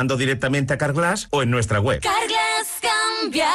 ando directamente a Carglass o en nuestra web. Carglass cambia,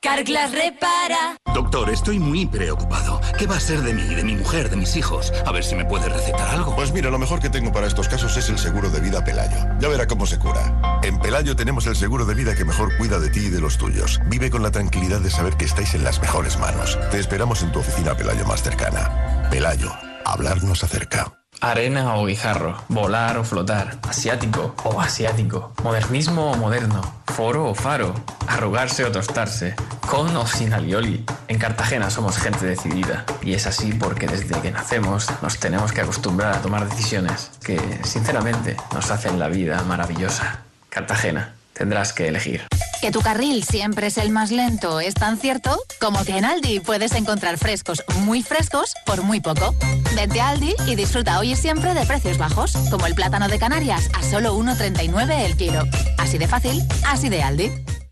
Carglass repara. Doctor, estoy muy preocupado. ¿Qué va a ser de mí, de mi mujer, de mis hijos? A ver si me puede recetar algo. Pues mira, lo mejor que tengo para estos casos es el seguro de vida Pelayo. Ya verá cómo se cura. En Pelayo tenemos el seguro de vida que mejor cuida de ti y de los tuyos. Vive con la tranquilidad de saber que estáis en las mejores manos. Te esperamos en tu oficina Pelayo más cercana. Pelayo, hablarnos acerca. Arena o guijarro, volar o flotar, asiático o asiático, modernismo o moderno, foro o faro, arrugarse o tostarse, con o sin alioli. En Cartagena somos gente decidida y es así porque desde que nacemos nos tenemos que acostumbrar a tomar decisiones que, sinceramente, nos hacen la vida maravillosa. Cartagena, tendrás que elegir. Que tu carril siempre es el más lento es tan cierto como que en Aldi puedes encontrar frescos muy frescos por muy poco. Vente a Aldi y disfruta hoy y siempre de precios bajos, como el plátano de Canarias a solo 1,39 el kilo. Así de fácil, así de Aldi.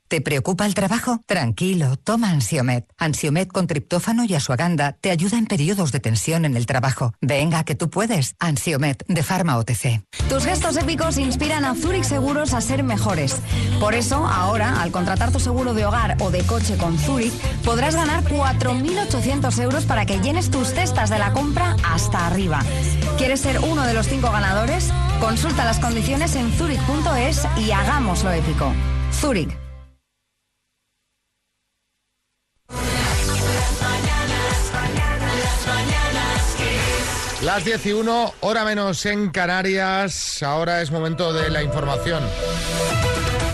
¿Te preocupa el trabajo? Tranquilo, toma Ansiomet. Ansiomet con triptófano y asuaganda te ayuda en periodos de tensión en el trabajo. Venga, que tú puedes. Ansiomet de Pharma OTC. Tus gestos épicos inspiran a Zurich Seguros a ser mejores. Por eso, ahora, al contratar tu seguro de hogar o de coche con Zurich, podrás ganar 4.800 euros para que llenes tus cestas de la compra hasta arriba. ¿Quieres ser uno de los cinco ganadores? Consulta las condiciones en zurich.es y hagámoslo épico. Zurich. Las 10 y 1, hora menos en Canarias. Ahora es momento de la información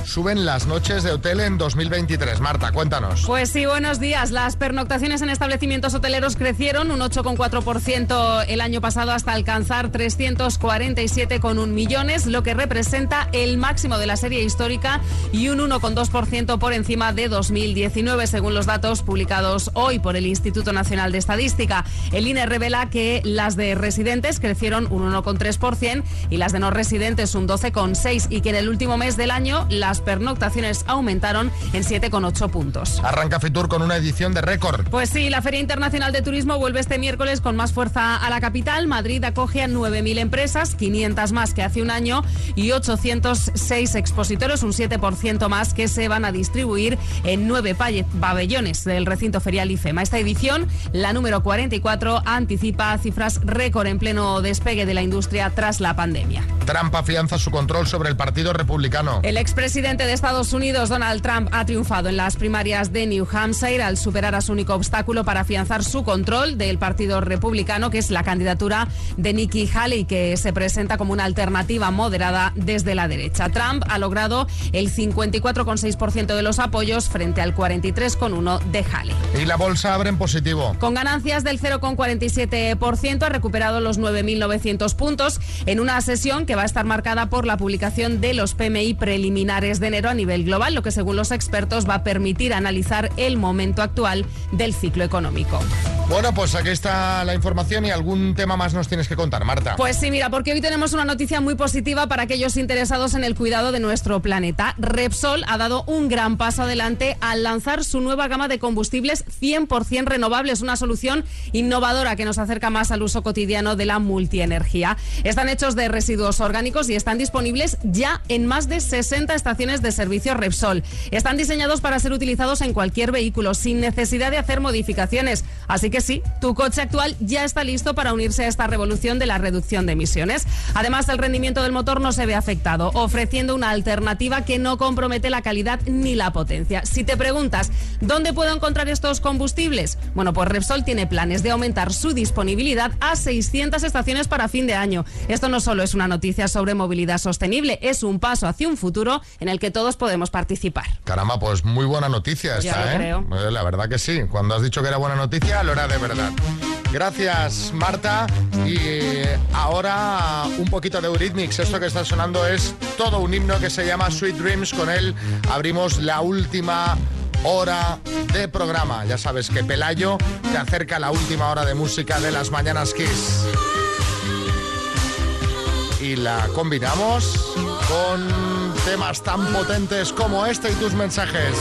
suben las noches de hotel en 2023. Marta, cuéntanos. Pues sí, buenos días. Las pernoctaciones en establecimientos hoteleros crecieron un 8,4% el año pasado hasta alcanzar 347,1 millones, lo que representa el máximo de la serie histórica y un 1,2% por encima de 2019, según los datos publicados hoy por el Instituto Nacional de Estadística. El INE revela que las de residentes crecieron un 1,3% y las de no residentes un 12,6% y que en el último mes del año las pernoctaciones aumentaron en 7,8 puntos. Arranca Fitur con una edición de récord. Pues sí, la Feria Internacional de Turismo vuelve este miércoles con más fuerza a la capital. Madrid acoge a 9.000 empresas, 500 más que hace un año y 806 expositores, un 7% más que se van a distribuir en nueve pabellones del recinto ferial IFEMA. Esta edición, la número 44, anticipa cifras récord en pleno despegue de la industria tras la pandemia. Trump afianza su control sobre el Partido Republicano. El expresidente presidente de Estados Unidos, Donald Trump, ha triunfado en las primarias de New Hampshire al superar a su único obstáculo para afianzar su control del Partido Republicano, que es la candidatura de Nikki Haley, que se presenta como una alternativa moderada desde la derecha. Trump ha logrado el 54,6% de los apoyos frente al 43,1% de Haley. Y la bolsa abre en positivo. Con ganancias del 0,47%, ha recuperado los 9.900 puntos en una sesión que va a estar marcada por la publicación de los PMI preliminares de enero a nivel global, lo que según los expertos va a permitir analizar el momento actual del ciclo económico. Bueno, pues aquí está la información y algún tema más nos tienes que contar, Marta. Pues sí, mira, porque hoy tenemos una noticia muy positiva para aquellos interesados en el cuidado de nuestro planeta. Repsol ha dado un gran paso adelante al lanzar su nueva gama de combustibles 100% renovables, una solución innovadora que nos acerca más al uso cotidiano de la multienergía. Están hechos de residuos orgánicos y están disponibles ya en más de 60 estaciones de servicio Repsol. Están diseñados para ser utilizados en cualquier vehículo sin necesidad de hacer modificaciones. Así que sí, tu coche actual ya está listo para unirse a esta revolución de la reducción de emisiones. Además, el rendimiento del motor no se ve afectado, ofreciendo una alternativa que no compromete la calidad ni la potencia. Si te preguntas, ¿dónde puedo encontrar estos combustibles? Bueno, pues Repsol tiene planes de aumentar su disponibilidad a 600 estaciones para fin de año. Esto no solo es una noticia sobre movilidad sostenible, es un paso hacia un futuro en el que todos podemos participar. Caramba, pues muy buena noticia esta, ¿eh? ¿eh? La verdad que sí. Cuando has dicho que era buena noticia, lo era de verdad. Gracias, Marta. Y ahora un poquito de Eurythmics. Esto que está sonando es todo un himno que se llama Sweet Dreams. Con él abrimos la última hora de programa. Ya sabes que Pelayo te acerca la última hora de música de las Mañanas Kiss. Y la combinamos con temas tan potentes como este y tus mensajes.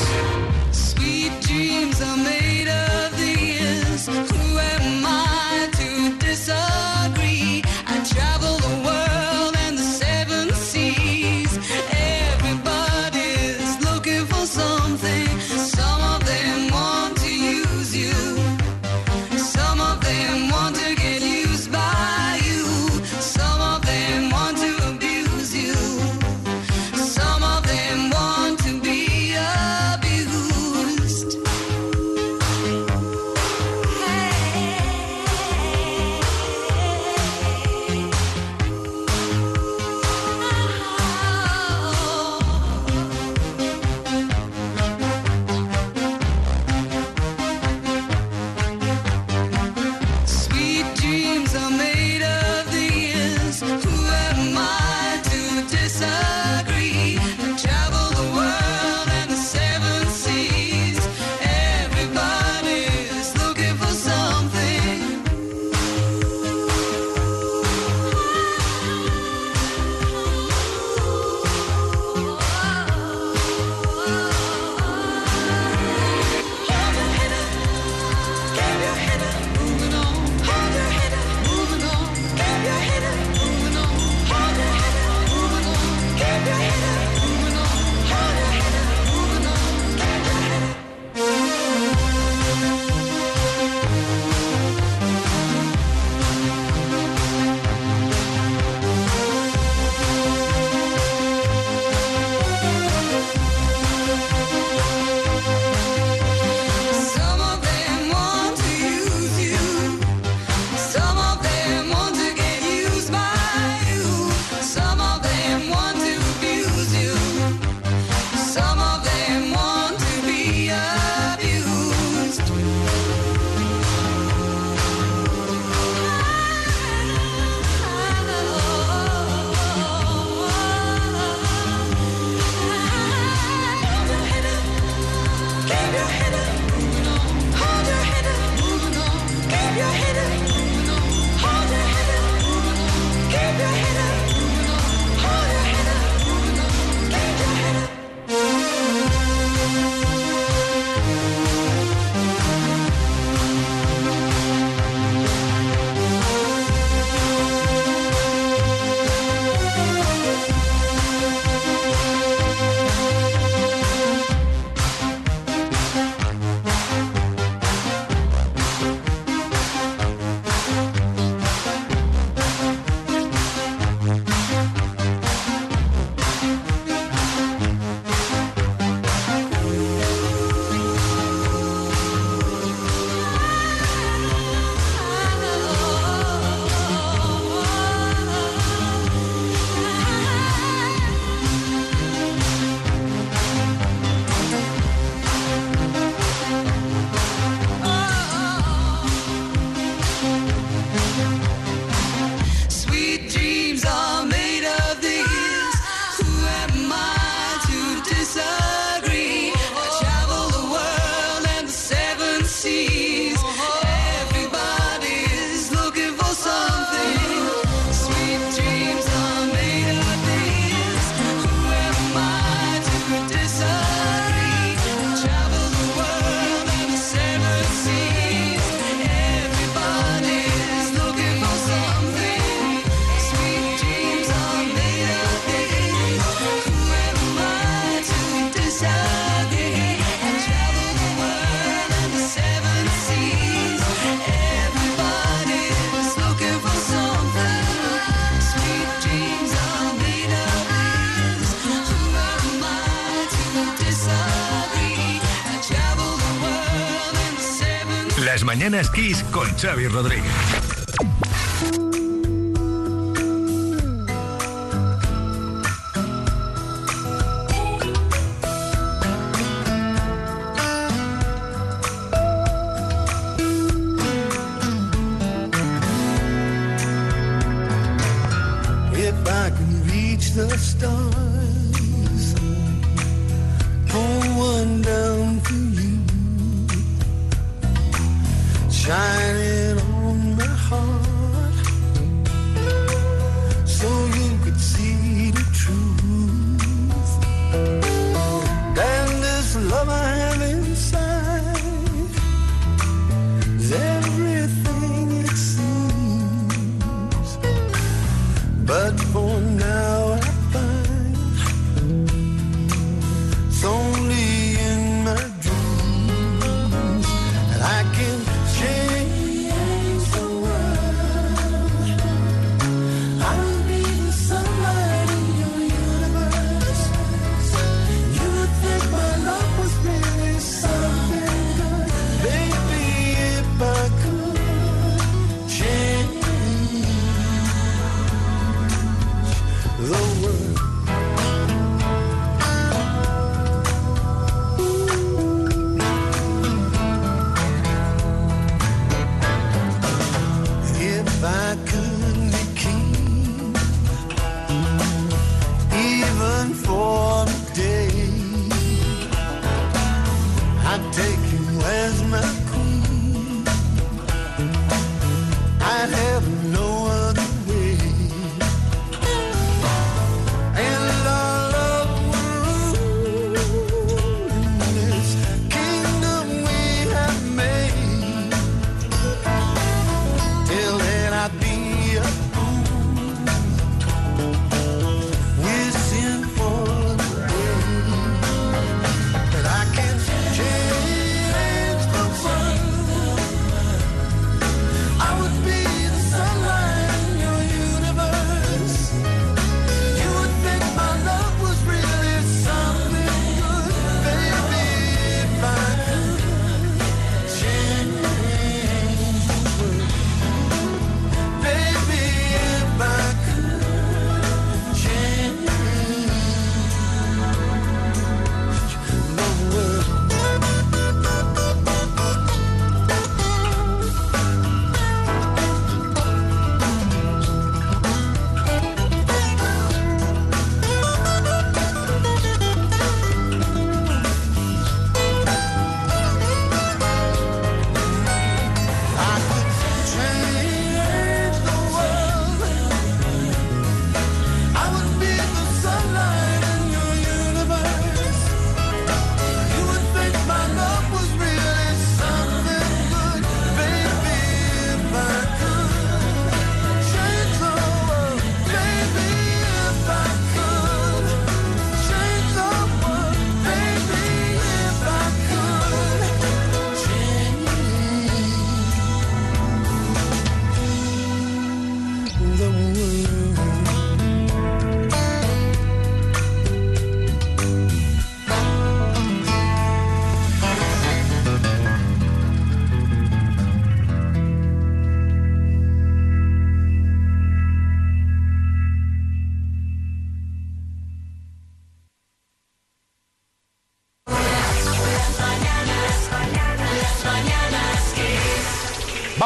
Mañanas Kiss con Xavi Rodríguez. If I can reach the stars, pull one down shining.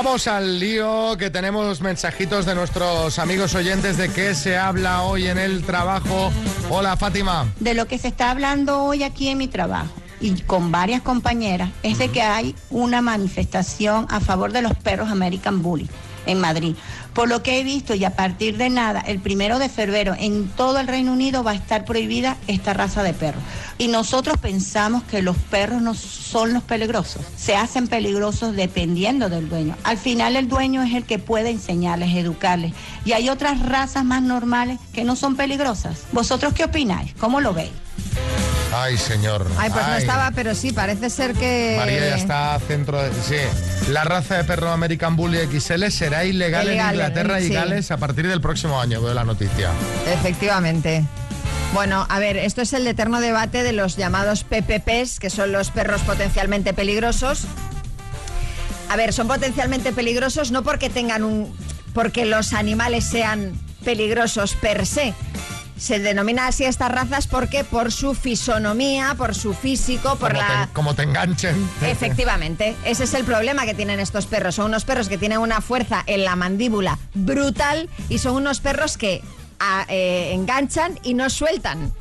Vamos al lío que tenemos mensajitos de nuestros amigos oyentes de qué se habla hoy en el trabajo. Hola Fátima. De lo que se está hablando hoy aquí en mi trabajo y con varias compañeras es de que hay una manifestación a favor de los perros American Bully en Madrid. Por lo que he visto y a partir de nada, el primero de febrero en todo el Reino Unido va a estar prohibida esta raza de perros. Y nosotros pensamos que los perros no son los peligrosos, se hacen peligrosos dependiendo del dueño. Al final el dueño es el que puede enseñarles, educarles. Y hay otras razas más normales que no son peligrosas. ¿Vosotros qué opináis? ¿Cómo lo veis? Ay, señor. Ay, pues no estaba, pero sí, parece ser que... María ya está centro de... Sí, la raza de perro American Bully XL será ilegal, Ilegal, en Inglaterra y sí. Gales a partir del próximo año, veo la noticia. Efectivamente. Bueno, a ver, esto es el eterno debate de los llamados PPPs, que son los perros potencialmente peligrosos. A ver, son potencialmente peligrosos no porque tengan un. porque los animales sean peligrosos per se. Se denomina así a estas razas porque por su fisonomía, por su físico, por como, la. te, como te enganchen. Efectivamente, ese es el problema que tienen estos perros. Son unos perros que tienen una fuerza en la mandíbula brutal y son unos perros que a- eh, enganchan y no sueltan.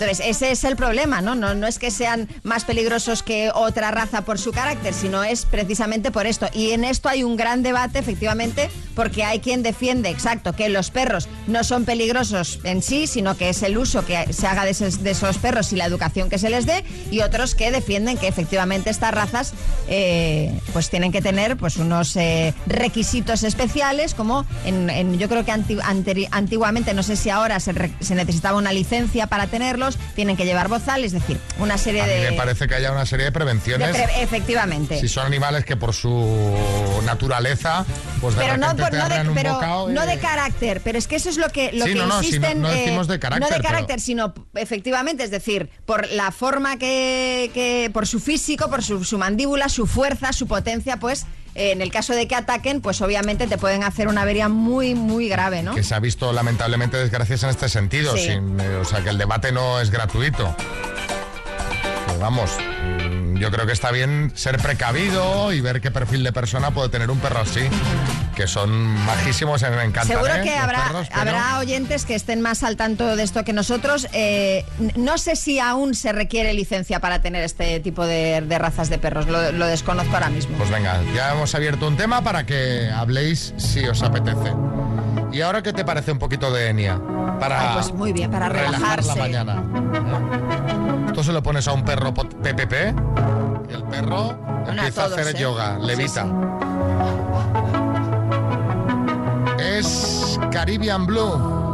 Entonces, ese es el problema, ¿no? ¿no? No es que sean más peligrosos que otra raza por su carácter, sino es precisamente por esto. Y en esto hay un gran debate, efectivamente, porque hay quien defiende, exacto, que los perros no son peligrosos en sí, sino que es el uso que se haga de esos, perros y la educación que se les dé, y otros que defienden que efectivamente estas razas eh, pues tienen que tener pues unos eh, requisitos especiales, como en, yo creo que antiguamente, no sé si ahora se, se necesitaba una licencia para tienen que llevar bozal, es decir, una serie A mí de... me parece que haya una serie de de prevenciones. pre- efectivamente. Si son animales que por su naturaleza, pues de pero no, por- no, de, un pero bocado y- no de carácter, pero es que eso es lo que, lo Sí, que no, insisten. no eh, decimos de carácter, No de pero- carácter, sino efectivamente, es decir, por la forma que, que por su físico, por su, su mandíbula, su fuerza, su potencia, pues en el caso de que ataquen, pues obviamente te pueden hacer una avería muy, muy grave, ¿no? que se ha visto lamentablemente desgracias en este sentido. Sí. sin, eh, o sea, que el debate no es gratuito. Pero vamos, yo creo que está bien ser precavido y ver qué perfil de persona puede tener un perro así. Que son majísimos, me encantan. Seguro ¿eh? que los habrá, perros, pero- habrá oyentes que estén más al tanto de esto que nosotros. Eh, no sé si aún se requiere licencia para tener este tipo de, de razas de perros. Lo, lo desconozco ahora mismo. Pues venga, ya hemos abierto un tema para que habléis si os apetece. ¿Y ahora qué te parece un poquito de Enia? Para Ay, pues muy bien, para relajar relajarse. la mañana. ¿eh? Esto se lo pones a un perro PPP y el perro empieza a hacer ¿eh? yoga, Sí, levita. sí. Es Caribbean Blue.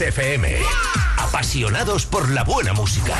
FM. Apasionados por la buena música.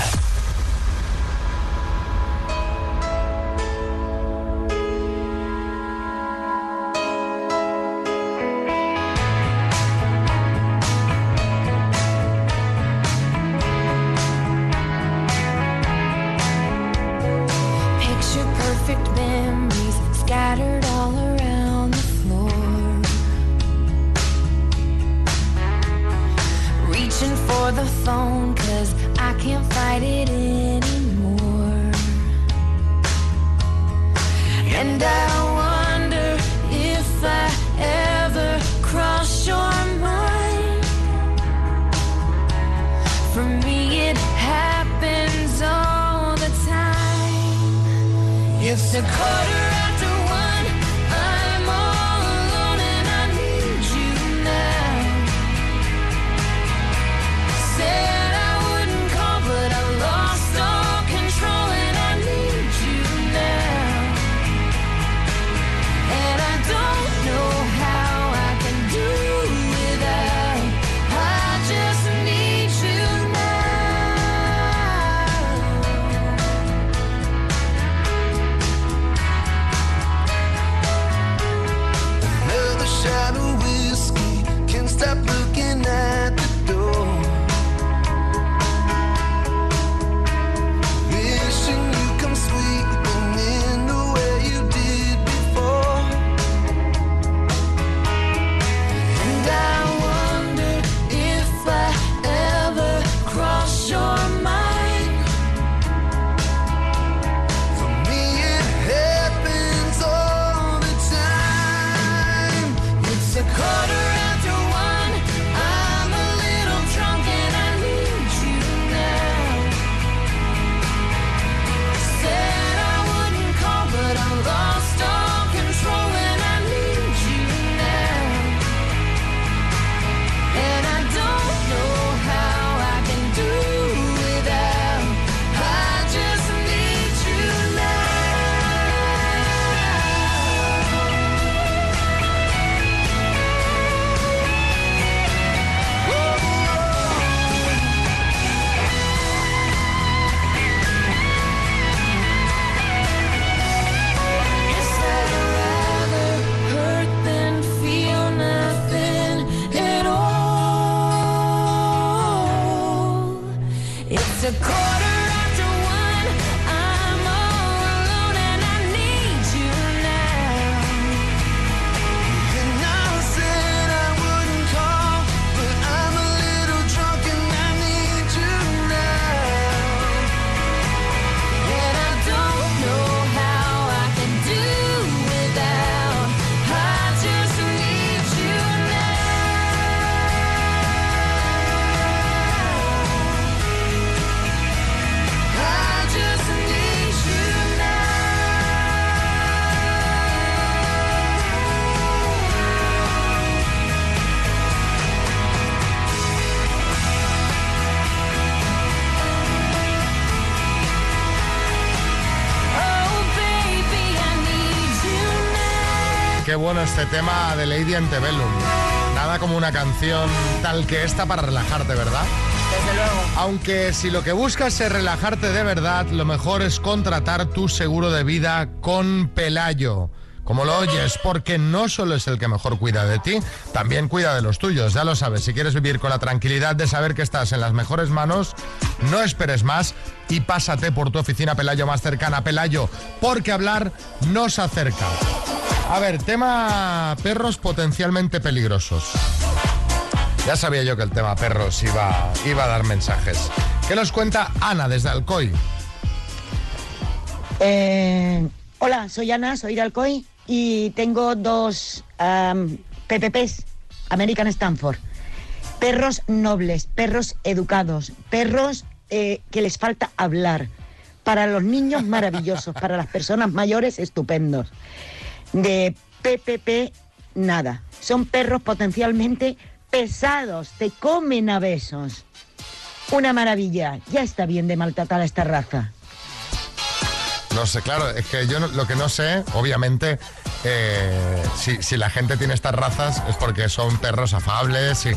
Tema de Lady Antebellum. Nada como una canción tal que esta para relajarte, ¿verdad? Desde luego. Aunque si lo que buscas es relajarte de verdad, lo mejor es contratar tu seguro de vida con Pelayo. Como lo oyes, porque no solo es el que mejor cuida de ti, también cuida de los tuyos. Ya lo sabes, si quieres vivir con la tranquilidad de saber que estás en las mejores manos, no esperes más y pásate por tu oficina Pelayo más cercana. Pelayo, porque hablar nos acerca. A ver, tema perros potencialmente peligrosos. Ya sabía yo que el tema perros iba, iba a dar mensajes. ¿Qué nos cuenta Ana desde Alcoy? Eh, hola, soy Ana, soy de Alcoy y tengo dos PPPs, American Stanford. Perros nobles, perros educados, perros eh, que les falta hablar. Para los niños maravillosos, para las personas mayores estupendos. De PPP nada. Son perros potencialmente pesados, te comen a besos. Una maravilla. Ya está bien de maltratar a esta raza. No sé, claro, es que yo lo que no sé, obviamente, eh, si, si la gente tiene estas razas es porque son perros afables. Y, eh,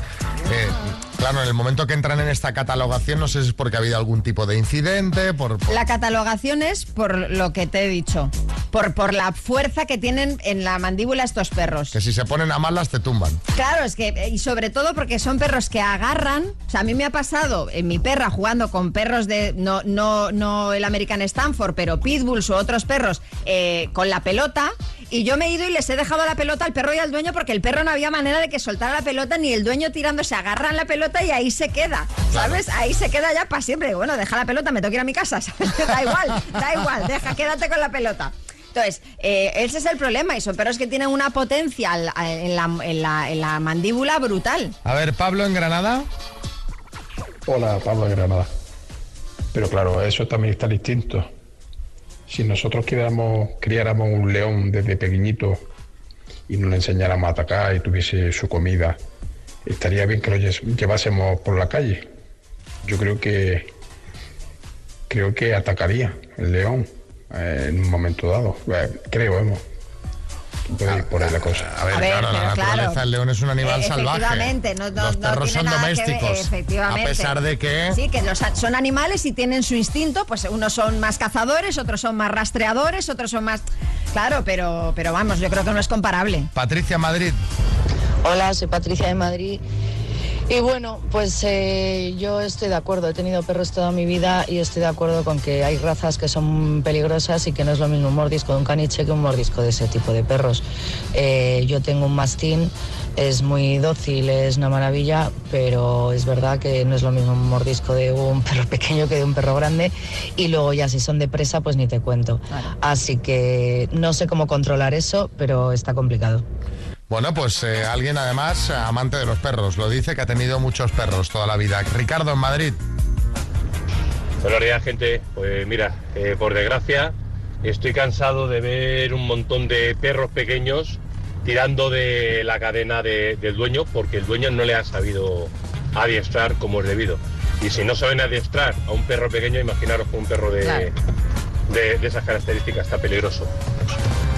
claro, en el momento que entran en esta catalogación, no sé si es porque ha habido algún tipo de incidente, por, por- La catalogación es por lo que te he dicho, por, por la fuerza que tienen en la mandíbula estos perros. que si se ponen a malas te tumban. Claro, es que, y sobre todo porque son perros que agarran. O sea, a mí me ha pasado en mi perra jugando con perros de. No, no, no el American Stanford, pero Pitbulls o otros perros eh, con la pelota. Y yo me he ido y les he dejado la pelota al perro y al dueño porque el perro no había manera de que soltara la pelota ni el dueño tirándose, agarran la pelota y ahí se queda. ¿Sabes? Ahí se queda ya para siempre. Bueno, deja la pelota, me tengo que ir a mi casa. ¿sabes? da igual, da igual, deja, quédate con la pelota. Entonces, eh, ese es el problema y son perros que tienen una potencia en la, en la- en la mandíbula brutal. A ver, Pablo en Granada. Hola, Pablo de Granada. Pero claro, eso también está distinto. Si nosotros criáramos, criáramos un león desde pequeñito y no le enseñáramos a atacar y tuviese su comida, estaría bien que lo lle- llevásemos por la calle. Yo creo que creo que atacaría el león eh, en un momento dado. Eh, creo, hemos. Puede ir por ahí la cosa. A ver, A ver, claro, la naturaleza claro. del león es un animal Eh, salvaje. Efectivamente, no, no- Los no perros tiene son nada que ver, domésticos. efectivamente. A pesar de que. Sí, que los, son animales y tienen su instinto, pues unos son más cazadores, otros son más rastreadores, otros son más... Claro, pero, pero vamos, yo creo que no es comparable. Patricia Madrid. Hola, soy Patricia de Madrid. Y bueno, pues eh, yo estoy de acuerdo, he tenido perros toda mi vida y estoy de acuerdo con que hay razas que son peligrosas y que no es lo mismo un mordisco de un caniche que un mordisco de ese tipo de perros. Eh, yo tengo un mastín, es muy dócil, es una maravilla, pero es verdad que no es lo mismo un mordisco de un perro pequeño que de un perro grande y luego ya si son de presa pues ni te cuento. Así que no sé cómo controlar eso, pero está complicado. Bueno, pues eh, alguien además eh, amante de los perros. Lo dice que ha tenido muchos perros toda la vida. Ricardo en Madrid. Buenos días, gente. Pues mira, eh, por desgracia, estoy cansado de ver un montón de perros pequeños tirando de la cadena de- del dueño porque el dueño no le ha sabido adiestrar como es debido. Y si no saben adiestrar a un perro pequeño, imaginaros con un perro de, Claro. de- de esas características, está peligroso.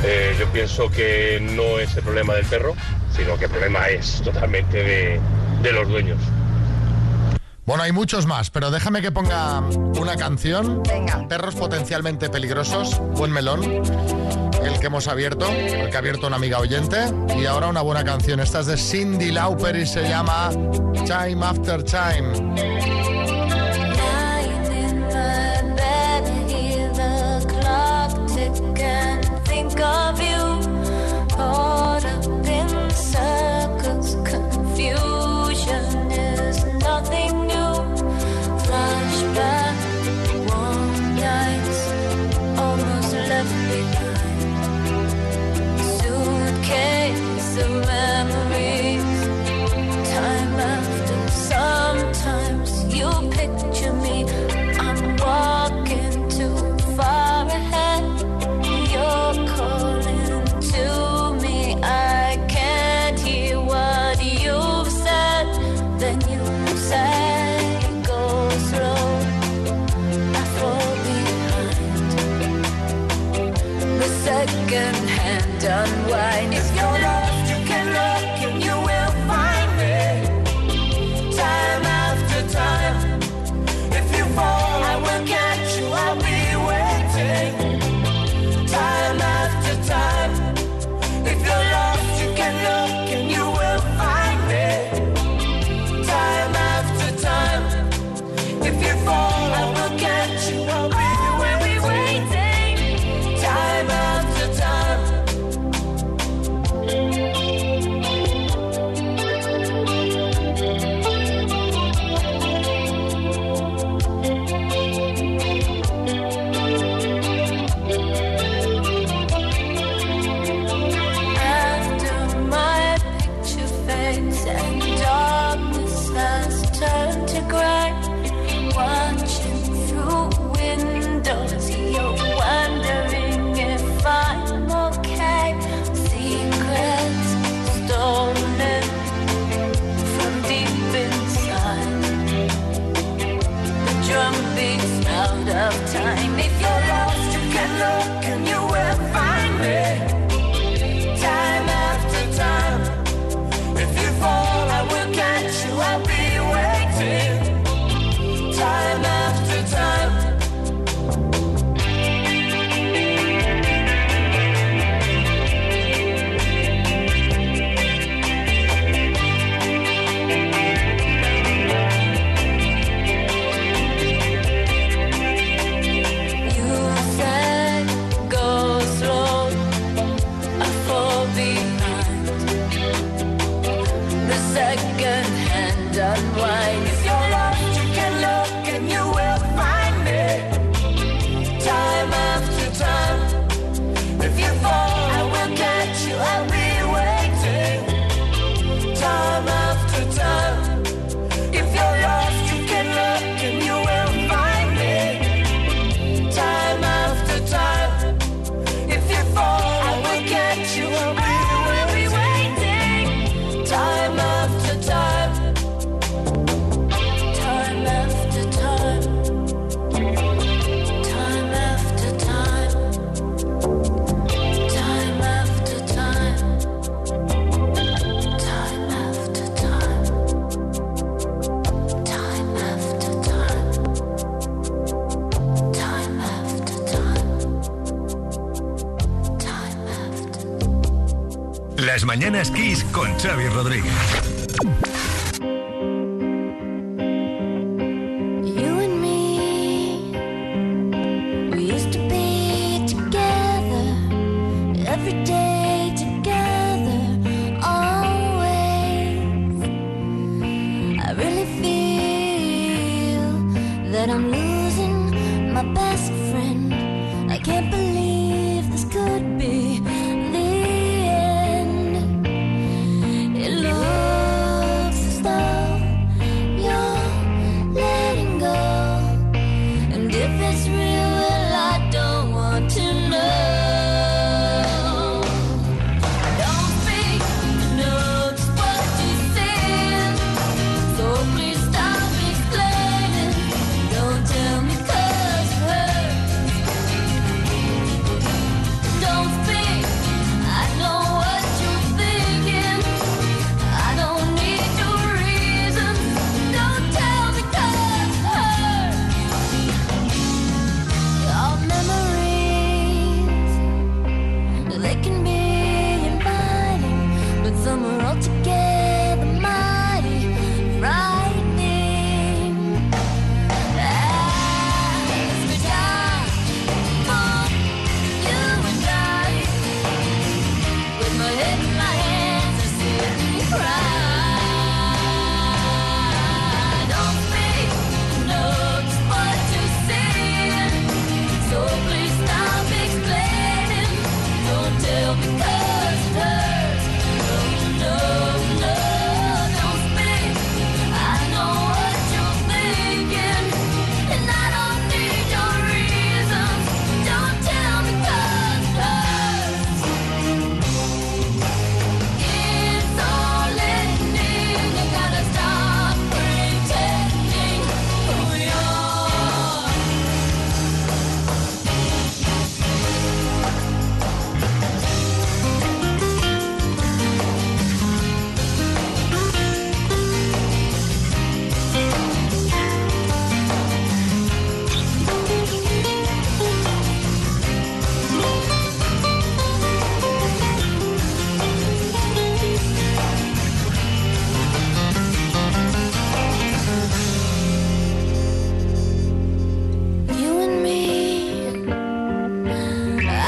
Eh, yo pienso que no es el problema del perro, sino que el problema es totalmente de, de los dueños. Bueno, hay muchos más, pero déjame que ponga una canción. Perros potencialmente peligrosos. Buen melón. El que hemos abierto, el que ha abierto una amiga oyente. Y ahora una buena canción. Esta es de Cindy Lauper y se llama Time After Time. Second hand unwind.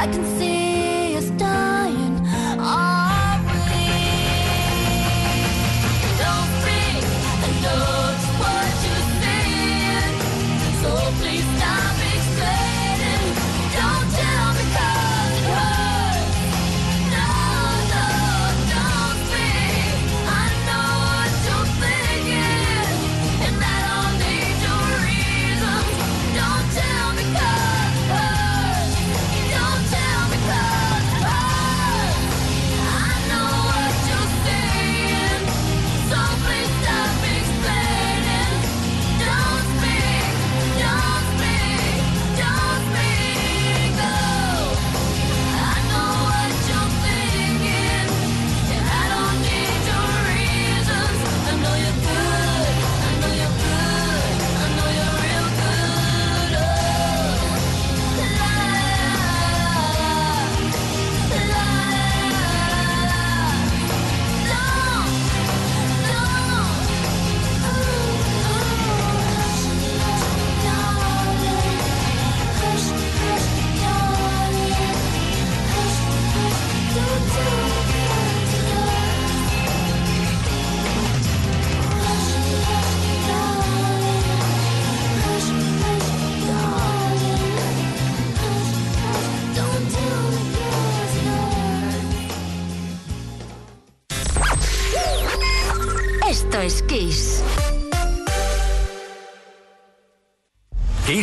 I can see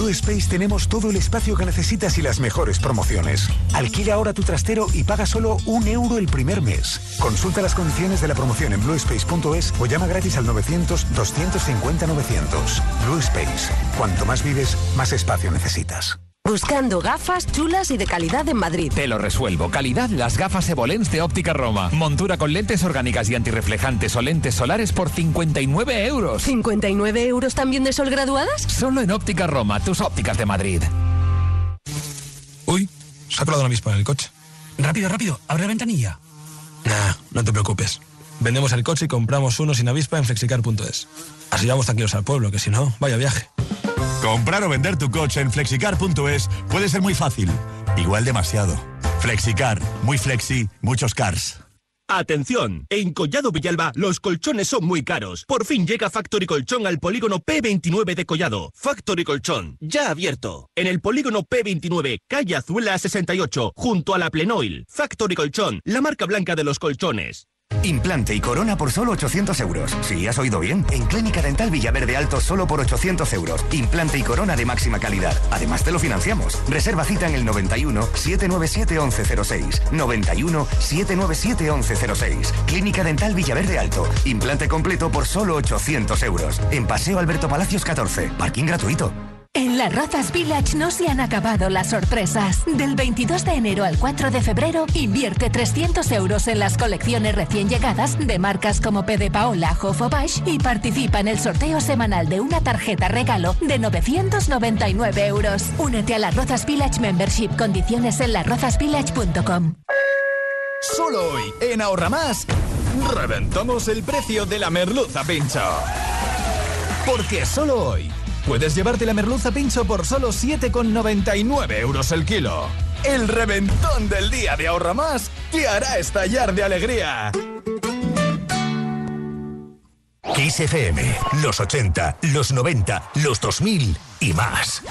Blue Space tenemos todo el espacio que necesitas y las mejores promociones. Alquila ahora tu trastero y paga solo un euro el primer mes. Consulta las condiciones de la promoción en bluespace.es o llama gratis al 900-250-900. Blue Space. Cuanto más vives, más espacio necesitas. Buscando gafas chulas y de calidad en Madrid. Te lo resuelvo. Calidad las gafas Evolens de Óptica Roma. Montura con lentes orgánicas y antirreflejantes o lentes solares por 59 euros. ¿59 euros también de sol graduadas? Solo en Óptica Roma, tus ópticas de Madrid. Uy, se ha colado una avispa en el coche. Rápido, rápido, abre la ventanilla. Nah, no te preocupes. Vendemos el coche y compramos uno sin avispa en flexicar.es. Así vamos tranquilos al pueblo, que si no, vaya viaje. Comprar o vender tu coche en flexicar.es puede ser muy fácil. Igual demasiado. Flexicar. Muy flexi, muchos cars. Atención, en Collado Villalba los colchones son muy caros. Por fin llega Factory Colchón al polígono P29 de Collado. Factory Colchón, ya abierto. En el polígono P29, calle Azuela 68, junto a la Plenoil. Factory Colchón, la marca blanca de los colchones. Implante y corona por solo 800 euros. Si has oído bien, en Clínica Dental Villaverde Alto solo por 800 euros. Implante y corona de máxima calidad. Además te lo financiamos. Reserva cita en el 91 797 1106. 91 797 1106. Clínica Dental Villaverde Alto. Implante completo por solo 800 euros. En Paseo Alberto Palacios 14. Parking gratuito. En las Rozas Village no se han acabado las sorpresas. Del 22 de enero al 4 de febrero, invierte 300 euros en las colecciones recién llegadas de marcas como P de Paola, Jof o Bosch y participa en el sorteo semanal de una tarjeta regalo de 999 euros. Únete a la Rozas Village Membership. Condiciones en larrozasvillage.com. Solo hoy, en Ahorra Más, reventamos el precio de la merluza pincho. Porque solo hoy puedes llevarte la merluza pincho por solo 7,99 euros el kilo. El reventón del día de Ahorra Más te hará estallar de alegría. Kiss los 80, los 90, los 2000 y más.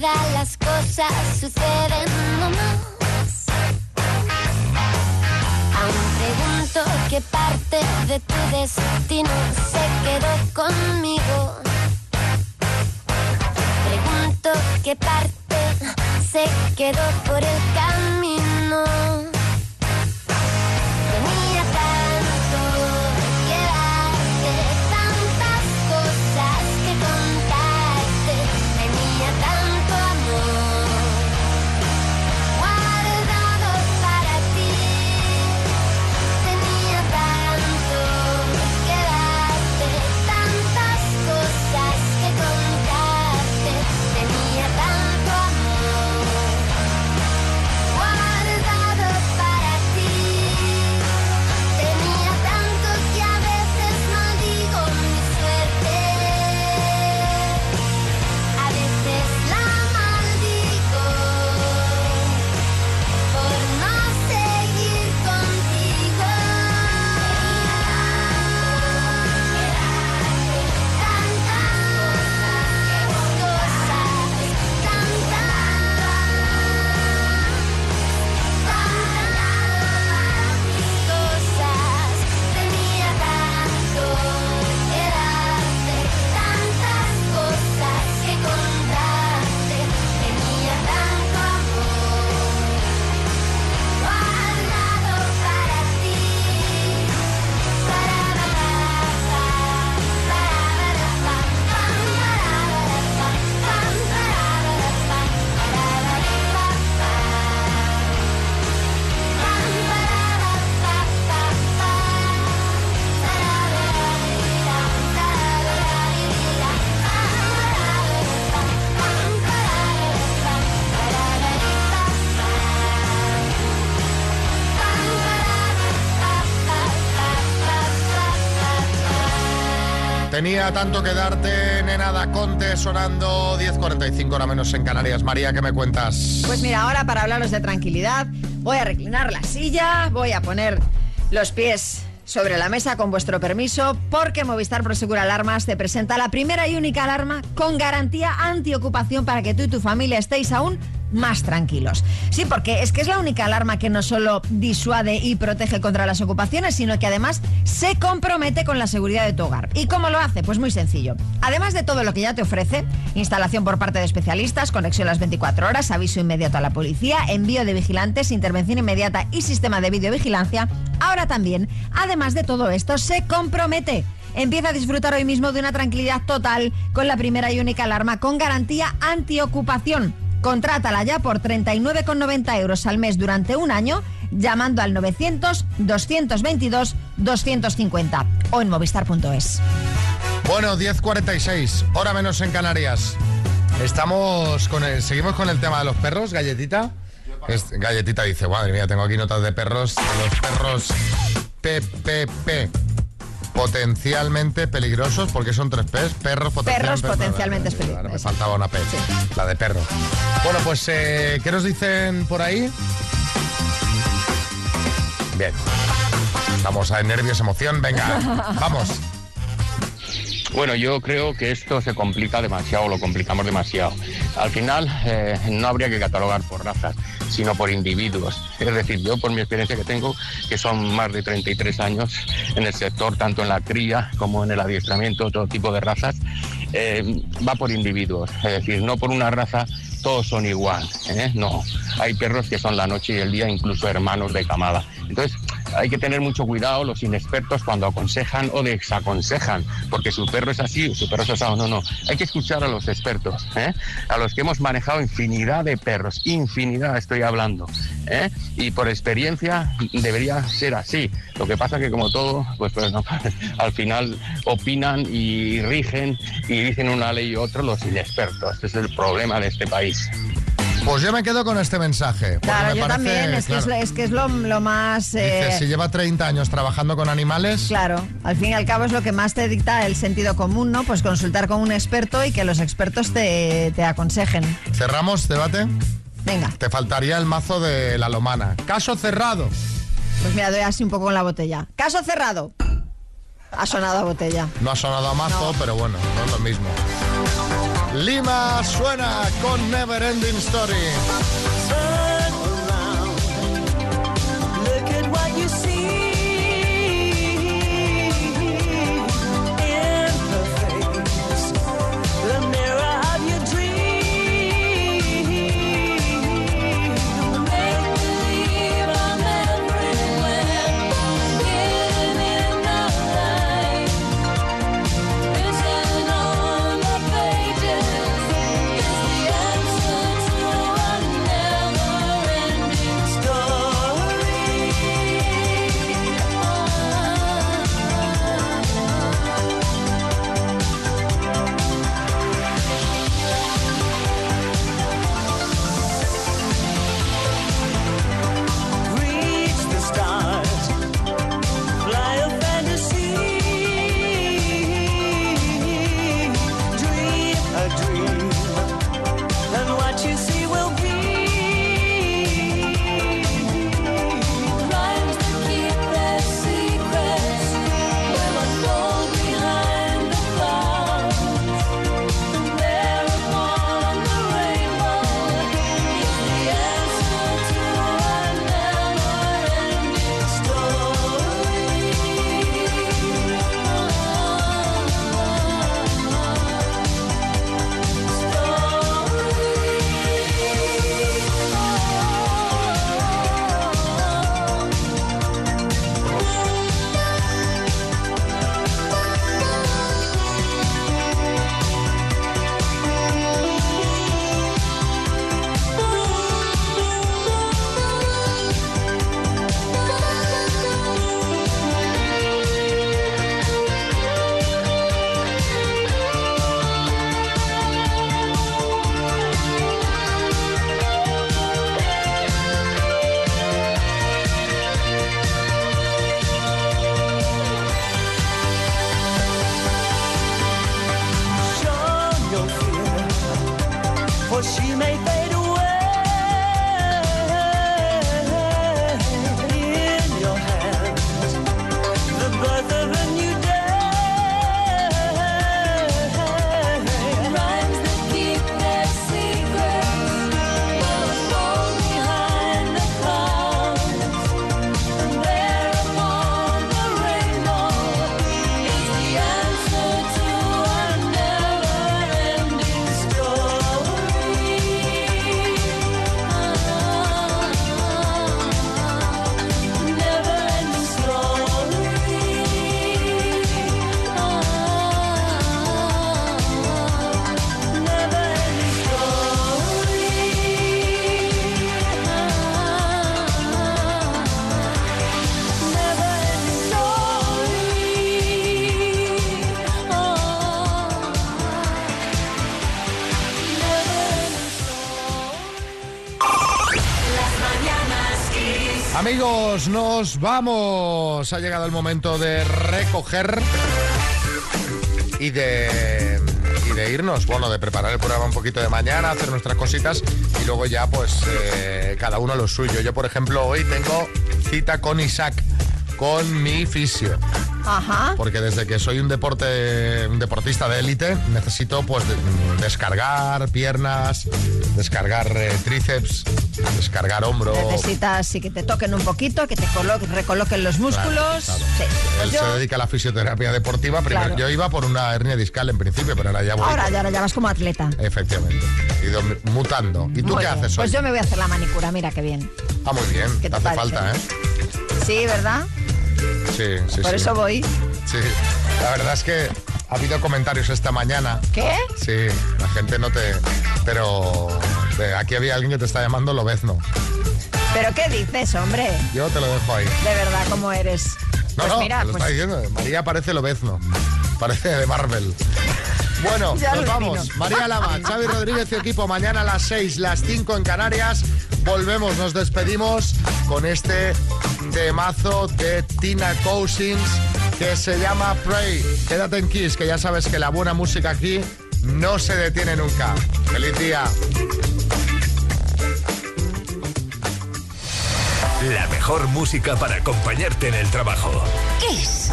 Vida, las cosas suceden nomás. Aún pregunto qué parte de tu destino se quedó conmigo. Pregunto qué parte se quedó por el camino. Tenía tanto que darte, nena da Conte, sonando 10.45 hora menos en Canarias. María, ¿qué me cuentas? Pues mira, ahora para hablaros de tranquilidad, voy a reclinar la silla, voy a poner los pies sobre la mesa con vuestro permiso, porque Movistar Prosegur Alarmas te presenta la primera y única alarma con garantía antiocupación para que tú y tu familia estéis aún más tranquilos. Sí, porque es que es la única alarma que no solo disuade y protege contra las ocupaciones, sino que además se compromete con la seguridad de tu hogar. ¿Y cómo lo hace? Pues muy sencillo. Además de todo lo que ya te ofrece, instalación por parte de especialistas, conexión las 24 horas, aviso inmediato a la policía, envío de vigilantes, intervención inmediata y sistema de videovigilancia, ahora también, además de todo esto, se compromete. Empieza a disfrutar hoy mismo de una tranquilidad total con la primera y única alarma con garantía antiocupación. Contrátala ya por 39,90 euros al mes durante un año llamando al 900-222-250 o en movistar.es. Bueno, 10.46, hora menos en Canarias. Estamos con el, seguimos con el tema de los perros, galletita. Galletita dice, madre mía, tengo aquí notas de perros, los perros PPP. Potencialmente peligrosos, porque son tres P's, perros potencialmente, Perros potencialmente peligrosos. Me faltaba una P, la de perro. Bueno, pues, eh, ¿qué nos dicen por ahí? Bien. Estamos a nervios, emoción, venga, vamos. Bueno, yo creo que esto se complica demasiado, lo complicamos demasiado. Al final eh, no habría que catalogar por razas, sino por individuos. Es decir, yo por mi experiencia que tengo, que son más de 33 años en el sector, tanto en la cría como en el adiestramiento, todo tipo de razas, eh, va por individuos. Es decir, no por una raza todos son igual. ¿eh? No, hay perros que son la noche y el día, incluso hermanos de camada. Entonces, hay que tener mucho cuidado los inexpertos cuando aconsejan o desaconsejan, porque su perro es así, su perro es asado. No, no. Hay que escuchar a los expertos, ¿eh? a los que hemos manejado infinidad de perros, infinidad estoy hablando. ¿eh? Y por experiencia debería ser así. Lo que pasa que como todo, pues, pues no, al final opinan y rigen y dicen una ley y otra los inexpertos. Este es el problema de este país. Pues yo me quedo con este mensaje. Claro, me yo parece, también, es que es, lo- es que es lo, lo más... eh, dice, si lleva 30 años trabajando con animales, Claro, al fin y al cabo es lo que más te dicta el sentido común, ¿no? Pues consultar con un experto y que los expertos te, te aconsejen. cerramos debate. Venga, Te faltaría el mazo de la lomana. Caso cerrado. pues mira, doy así un poco con la botella. Caso cerrado. Ha sonado a botella. No ha sonado a mazo, pero bueno, no es lo mismo. Lima suena con Never Ending Story. Nos vamos. Ha llegado el momento de recoger y de, y de irnos. Bueno, de preparar el programa un poquito de mañana, hacer nuestras cositas y luego ya pues eh, cada uno lo suyo. Yo, por ejemplo, hoy tengo cita con Isaac, con mi fisio. Ajá. Porque desde que soy un deporte, un deportista de élite, necesito pues de- descargar piernas, descargar eh, tríceps, descargar hombro. Necesitas sí, que te toquen un poquito, que te colo- recoloquen los músculos. Sí. Pues Él yo- se dedica a la fisioterapia deportiva. Primero Claro. yo iba por una hernia discal en principio, pero ahora ya voy. ahora, ya, ahora ya vas como atleta. Efectivamente. He ido mutando. ¿Y tú Muy qué bien. haces hoy? Pues yo me voy a hacer la manicura, mira qué bien. Ah, muy bien. ¿Qué te te hace parece? falta, ¿eh? Sí, ¿verdad? Sí, sí, Por sí. eso voy. Sí. La verdad es que ha habido comentarios esta mañana. ¿Qué? Sí, la gente no te... Pero eh, aquí había alguien que te está llamando Lobezno. ¿Pero qué dices, hombre? Yo te lo dejo ahí. De verdad, ¿cómo eres? No, pues no, mira, te lo pues está diciendo. María parece Lobezno. Parece de Marvel. Bueno, Ya nos vamos. María Lama, Xavi Rodríguez y equipo. Mañana a las 6, las 5 en Canarias. Volvemos, nos despedimos con este temazo de Tina Cousins que se llama Pray. Quédate en Kiss, que ya sabes que la buena música aquí no se detiene nunca. ¡Feliz día! La mejor música para acompañarte en el trabajo. Kiss.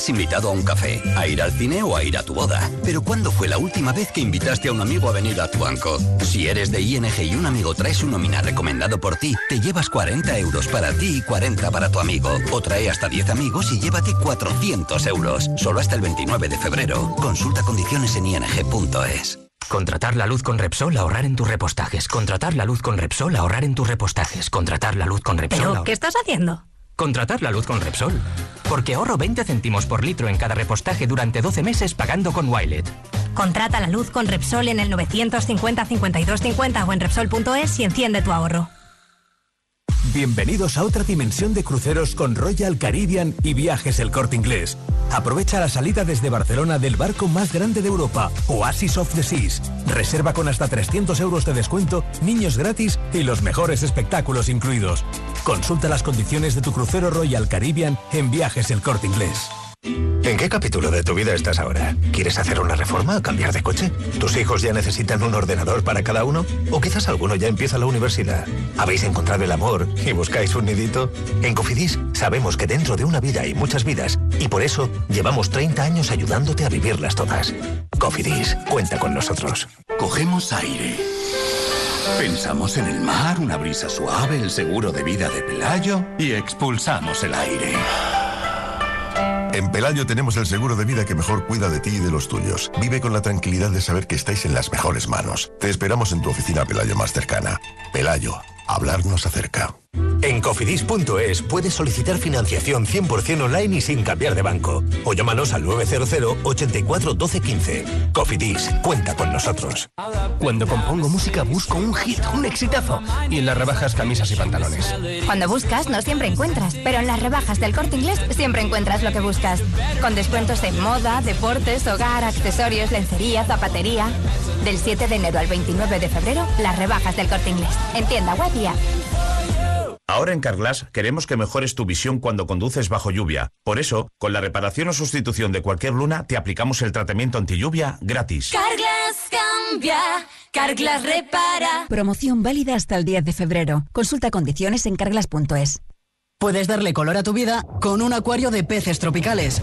Has invitado a un café, a ir al cine o a ir a tu boda. Pero ¿cuándo fue la última vez que invitaste a un amigo a venir a tu banco? Si eres de ING y un amigo trae su nómina recomendado por ti, te llevas 40 euros para ti y 40 para tu amigo. O trae hasta 10 amigos y llévate 400 euros. Solo hasta el 29 de febrero. Consulta condiciones en ing.es. Contratar la luz con Repsol, ahorrar en tus repostajes. Contratar la luz con Repsol, ahorrar en tus repostajes. Contratar la luz con Repsol. ¿Pero qué estás haciendo? Contratar la luz con Repsol. Porque ahorro 20 céntimos por litro en cada repostaje durante 12 meses pagando con Wilet. Contrata la luz con Repsol en el 950 52 50 o en Repsol.es y enciende tu ahorro. Bienvenidos a otra dimensión de cruceros con Royal Caribbean y Viajes El Corte Inglés. Aprovecha la salida desde Barcelona del barco más grande de Europa, Oasis of the Seas. Reserva con hasta 300 euros de descuento, niños gratis y los mejores espectáculos incluidos. Consulta las condiciones de tu crucero Royal Caribbean en Viajes El Corte Inglés. ¿En qué capítulo de tu vida estás ahora? ¿Quieres hacer una reforma o cambiar de coche? ¿Tus hijos ya necesitan un ordenador para cada uno? ¿O quizás alguno ya empieza la universidad? ¿Habéis encontrado el amor y buscáis un nidito? En Cofidis sabemos que dentro de una vida hay muchas vidas y por eso llevamos 30 años ayudándote a vivirlas todas. Cofidis, cuenta con nosotros. Cogemos aire. Pensamos en el mar, una brisa suave, el seguro de vida de Pelayo y expulsamos el aire. En Pelayo tenemos el seguro de vida que mejor cuida de ti y de los tuyos. Vive con la tranquilidad de saber que estáis en las mejores manos. Te esperamos en tu oficina Pelayo más cercana. Pelayo, hablarnos acerca. En cofidis.es puedes solicitar financiación 100% online y sin cambiar de banco. O llámanos al 900 84 12 15. Cofidis, cuenta con nosotros. Cuando compongo música busco un hit, un exitazo. Y en las rebajas camisas y pantalones. Cuando buscas, no siempre encuentras, pero en las rebajas del corte inglés siempre encuentras lo que buscas. Con descuentos en moda, deportes, hogar, accesorios, lencería, zapatería. Del 7 de enero al 29 de febrero, las rebajas del corte inglés. En tienda web y app. Ahora en Carglass queremos que mejores tu visión cuando conduces bajo lluvia. Por eso, con la reparación o sustitución de cualquier luna, te aplicamos el tratamiento anti lluvia gratis. Carglass cambia, Carglass repara. Promoción válida hasta el 10 de febrero. Consulta condiciones en carglass.es. Puedes darle color a tu vida con un acuario de peces tropicales.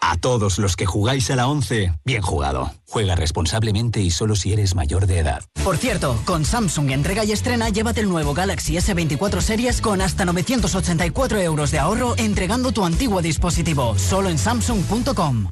A todos los que jugáis a la 11, bien jugado. Juega responsablemente y solo si eres mayor de edad. Por cierto, con Samsung entrega y estrena, llévate el nuevo Galaxy S24 Series con hasta 984 euros de ahorro entregando tu antiguo dispositivo, solo en Samsung.com.